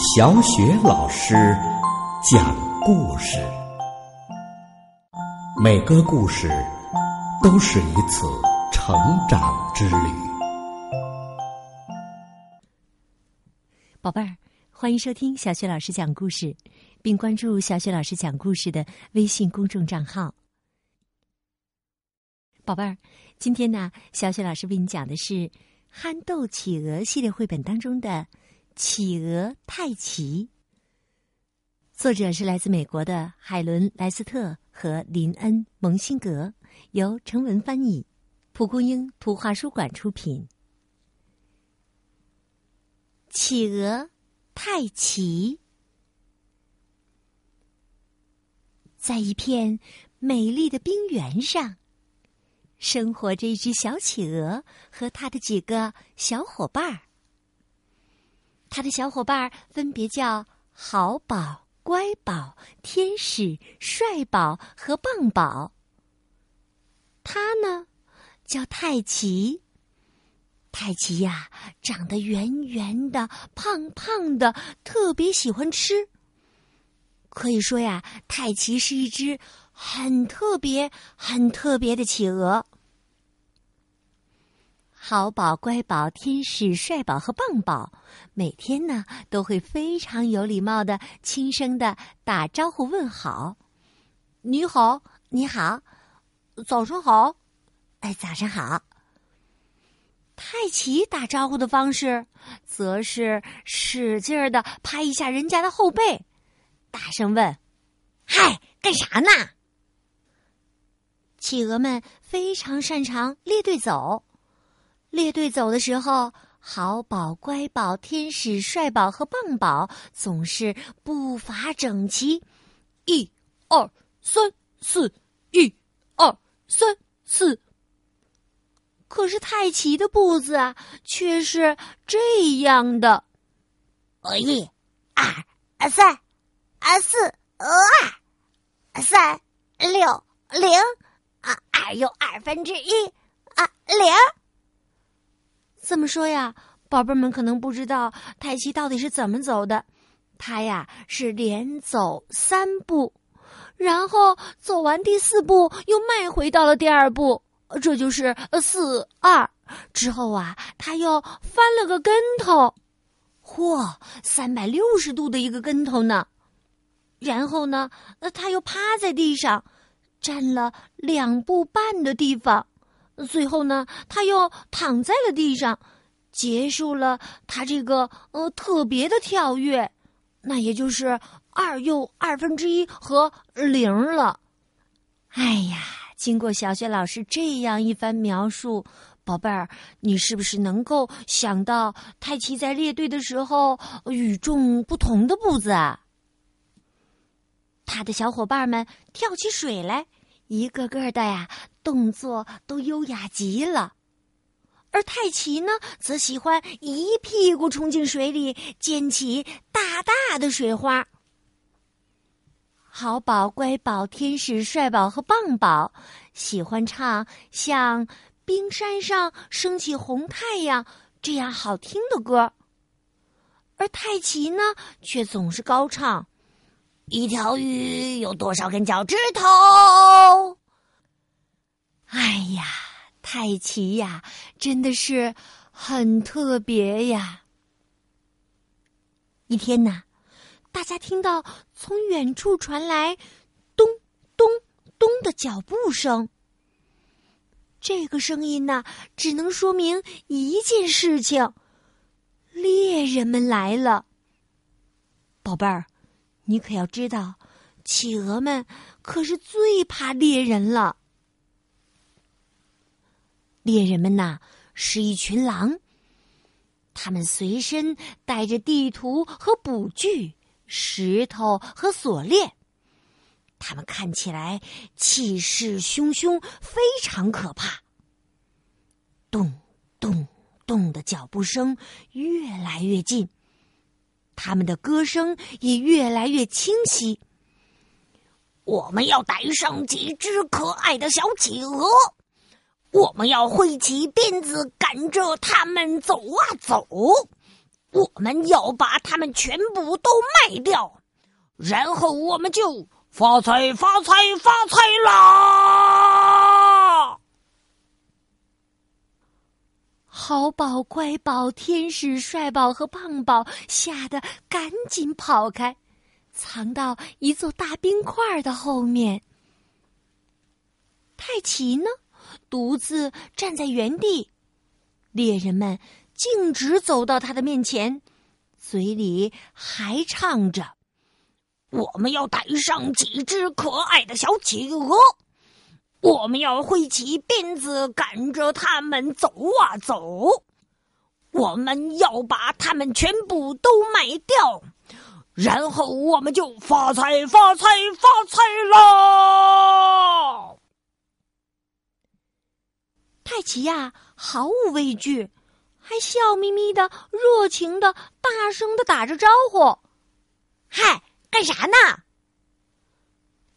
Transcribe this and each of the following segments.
小雪老师讲故事，每个故事都是一次成长之旅。宝贝儿，欢迎收听小雪老师讲故事，并关注小雪老师讲故事的微信公众账号。宝贝儿，今天呢，小雪老师为你讲的是《憨豆企鹅》系列绘本当中的。企鹅泰奇，作者是来自美国的海伦莱斯特和林恩蒙辛格，由成文翻译，蒲公英图画书馆出品。企鹅泰奇，在一片美丽的冰原上，生活着一只小企鹅和他的几个小伙伴儿。他的小伙伴分别叫好宝、乖宝、天使、帅宝和棒宝。他呢，叫泰奇。泰奇呀，长得圆圆的、胖胖的，特别喜欢吃。可以说呀，泰奇是一只很特别、很特别的企鹅。好宝、乖宝、天使、帅宝和棒宝，每天呢都会非常有礼貌的轻声的打招呼问好。你好，你好，早上好，哎，早上好。泰奇打招呼的方式，则是使劲儿的拍一下人家的后背，大声问：“嗨，干啥呢？”企鹅们非常擅长列队走。列队走的时候，好宝、乖宝、天使、帅宝和棒宝总是步伐整齐，一、二、三、四，一、二、三、四。可是太奇的步子啊，却是这样的：一、二、三、啊四、二、三、六、零，啊二又二分之一，啊零。这么说呀，宝贝们可能不知道泰奇到底是怎么走的。他呀是连走三步，然后走完第四步又迈回到了第二步，这就是四二。之后啊，他又翻了个跟头，嚯，三百六十度的一个跟头呢。然后呢，他又趴在地上，站了两步半的地方。最后呢，他又躺在了地上，结束了他这个呃特别的跳跃，那也就是二又二分之一和零了。哎呀，经过小雪老师这样一番描述，宝贝儿，你是不是能够想到泰奇在列队的时候与众不同的步子啊？他的小伙伴们跳起水来。一个个的呀，动作都优雅极了，而泰奇呢，则喜欢一屁股冲进水里，溅起大大的水花。好宝、乖宝、天使、帅宝和棒宝喜欢唱像冰山上升起红太阳这样好听的歌，而泰奇呢，却总是高唱。一条鱼有多少根脚趾头？哎呀，泰奇呀，真的是很特别呀！一天呐，大家听到从远处传来咚咚咚的脚步声。这个声音呢，只能说明一件事情：猎人们来了。宝贝儿。你可要知道，企鹅们可是最怕猎人了。猎人们呐，是一群狼。他们随身带着地图和捕具、石头和锁链。他们看起来气势汹汹，非常可怕。咚咚咚的脚步声越来越近。他们的歌声也越来越清晰。我们要带上几只可爱的小企鹅，我们要挥起鞭子赶着他们走啊走。我们要把它们全部都卖掉，然后我们就发财发财发财啦！好宝、乖宝、天使、帅宝和胖宝吓得赶紧跑开，藏到一座大冰块的后面。泰奇呢，独自站在原地，猎人们。径直走到他的面前，嘴里还唱着：“我们要带上几只可爱的小企鹅，我们要挥起鞭子赶着他们走啊走，我们要把他们全部都卖掉，然后我们就发财发财发财啦！”泰奇呀，毫无畏惧。还笑眯眯的、热情的、大声的打着招呼，“嗨，干啥呢？”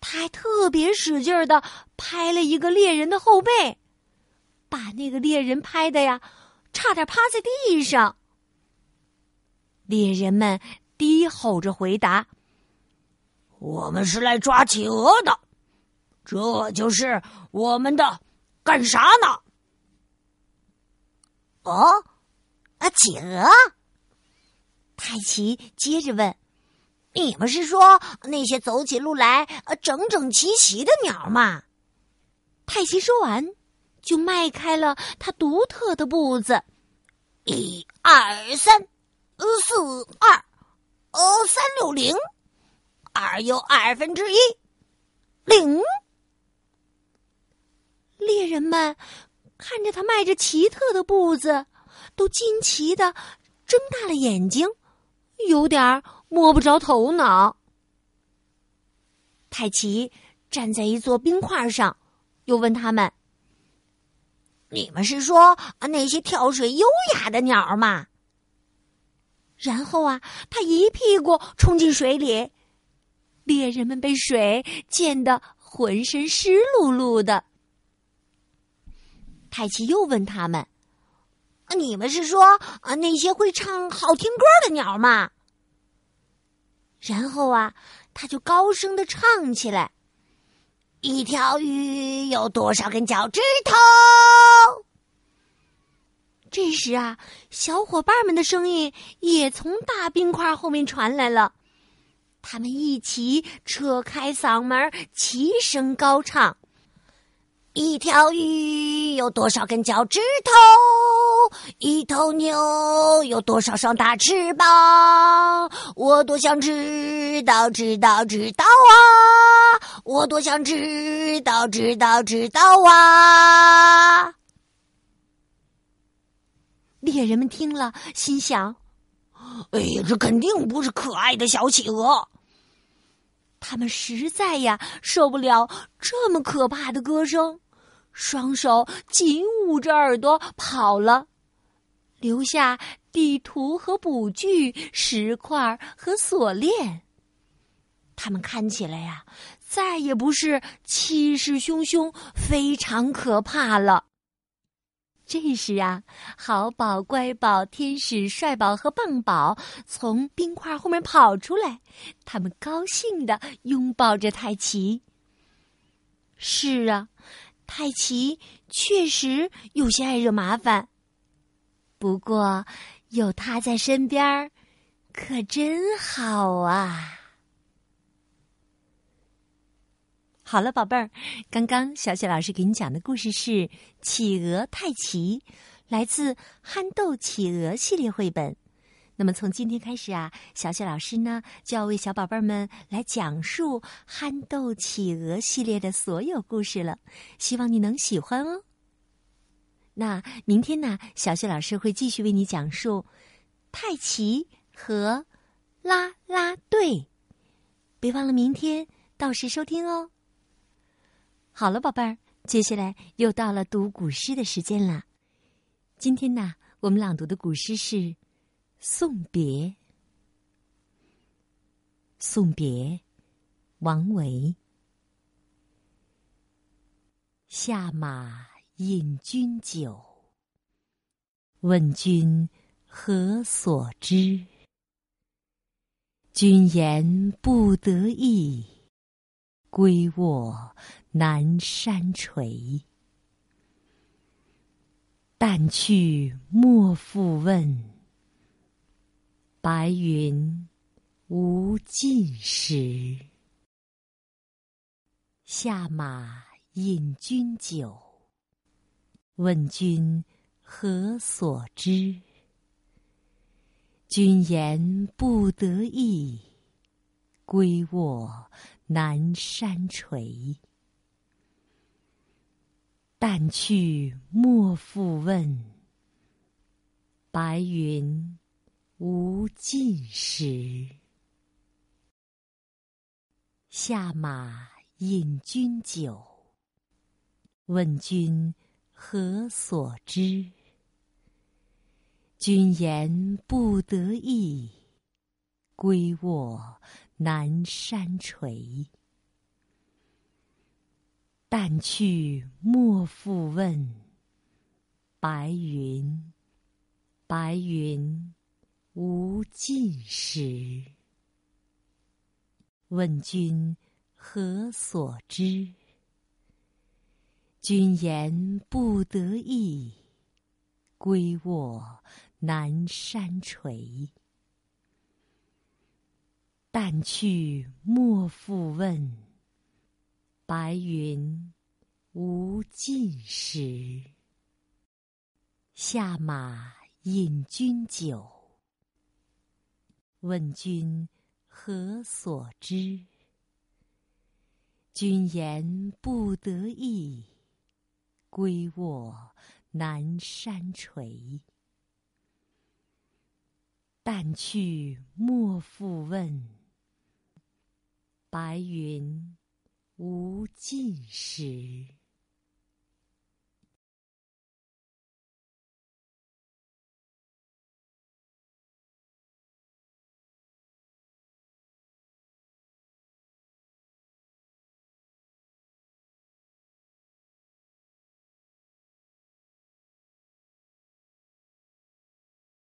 他还特别使劲儿的拍了一个猎人的后背，把那个猎人拍的呀，差点趴在地上。猎人们低吼着回答：“我们是来抓企鹅的，这就是我们的，干啥呢？”哦。啊，企鹅！泰奇接着问：“你们是说那些走起路来呃整整齐齐的鸟吗？”泰奇说完，就迈开了他独特的步子，一二三，四二，呃，三六零，二又二分之一，零。猎人们看着他迈着奇特的步子。都惊奇的睁大了眼睛，有点摸不着头脑。泰奇站在一座冰块上，又问他们：“你们是说那些跳水优雅的鸟吗？”然后啊，他一屁股冲进水里，猎人们被水溅得浑身湿漉漉的。泰奇又问他们。你们是说啊那些会唱好听歌的鸟吗？然后啊，他就高声的唱起来：“一条鱼有多少根脚趾头？”这时啊，小伙伴们的声音也从大冰块后面传来了，他们一起扯开嗓门，齐声高唱。一条鱼有多少根脚趾头？一头牛有多少双大翅膀？我多想知道，知道，知道啊！我多想知道，知道，知道啊！猎人们听了，心想：“哎呀，这肯定不是可爱的小企鹅。”他们实在呀受不了这么可怕的歌声，双手紧捂着耳朵跑了，留下地图和捕具、石块和锁链。他们看起来呀，再也不是气势汹汹、非常可怕了。这时啊，好宝、乖宝、天使、帅宝和棒宝从冰块后面跑出来，他们高兴的拥抱着泰奇。是啊，泰奇确实有些爱惹麻烦，不过有他在身边，可真好啊。好了，宝贝儿，刚刚小雪老师给你讲的故事是《企鹅泰奇》，来自《憨豆企鹅》系列绘本。那么从今天开始啊，小雪老师呢就要为小宝贝儿们来讲述《憨豆企鹅》系列的所有故事了，希望你能喜欢哦。那明天呢，小雪老师会继续为你讲述泰奇和啦啦队，别忘了明天到时收听哦。好了，宝贝儿，接下来又到了读古诗的时间了。今天呢，我们朗读的古诗是《送别》。送别，王维。下马饮君酒，问君何所知？君言不得意，归卧南山陲。旦去莫复问，白云无尽时。下马饮君酒，问君何所知？君言不得意，归卧南山陲。但去莫复问，白云无尽时。下马饮君酒，问君何所知？君言不得意，归卧南山陲。但去莫复问，白云，白云无尽时。问君何所知？君言不得意，归卧南山陲。但去莫复问。白云无尽时。下马饮君酒，问君何所知？君言不得意，归卧南山陲。旦去莫复问，白云。无尽时。